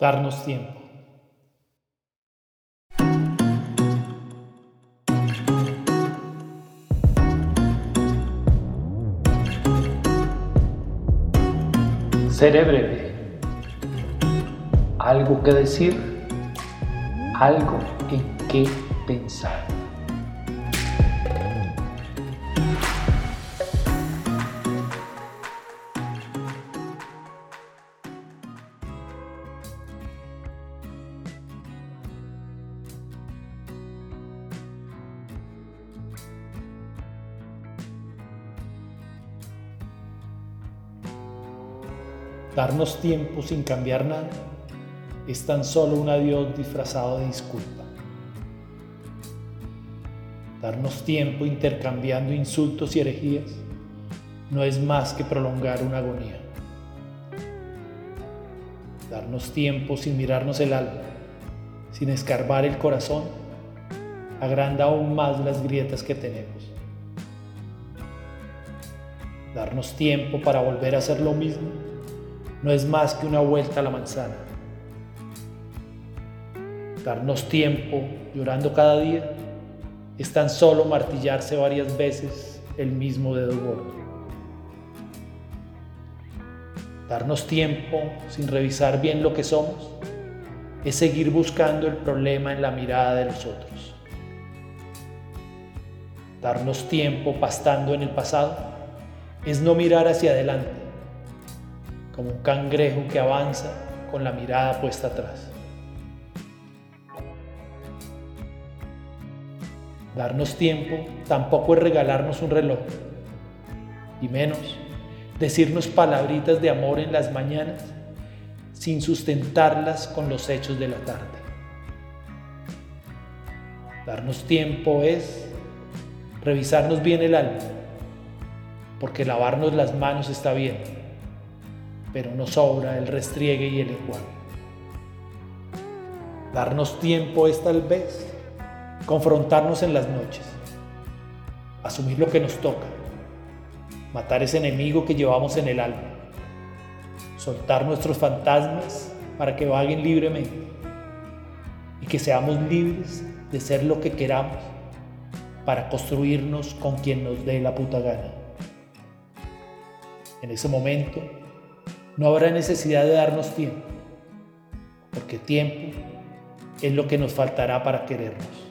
darnos tiempo. Seré breve. Algo que decir, algo en qué pensar. Darnos tiempo sin cambiar nada es tan solo un adiós disfrazado de disculpa. Darnos tiempo intercambiando insultos y herejías no es más que prolongar una agonía. Darnos tiempo sin mirarnos el alma, sin escarbar el corazón, agranda aún más las grietas que tenemos. Darnos tiempo para volver a hacer lo mismo no es más que una vuelta a la manzana. Darnos tiempo llorando cada día es tan solo martillarse varias veces el mismo dedo gordo. Darnos tiempo sin revisar bien lo que somos es seguir buscando el problema en la mirada de los otros. Darnos tiempo pastando en el pasado es no mirar hacia adelante como un cangrejo que avanza con la mirada puesta atrás. Darnos tiempo tampoco es regalarnos un reloj, y menos decirnos palabritas de amor en las mañanas sin sustentarlas con los hechos de la tarde. Darnos tiempo es revisarnos bien el alma, porque lavarnos las manos está bien pero nos sobra el restriegue y el enjuague. Darnos tiempo es tal vez confrontarnos en las noches, asumir lo que nos toca, matar ese enemigo que llevamos en el alma, soltar nuestros fantasmas para que vaguen libremente y que seamos libres de ser lo que queramos para construirnos con quien nos dé la puta gana. En ese momento, no habrá necesidad de darnos tiempo, porque tiempo es lo que nos faltará para querernos.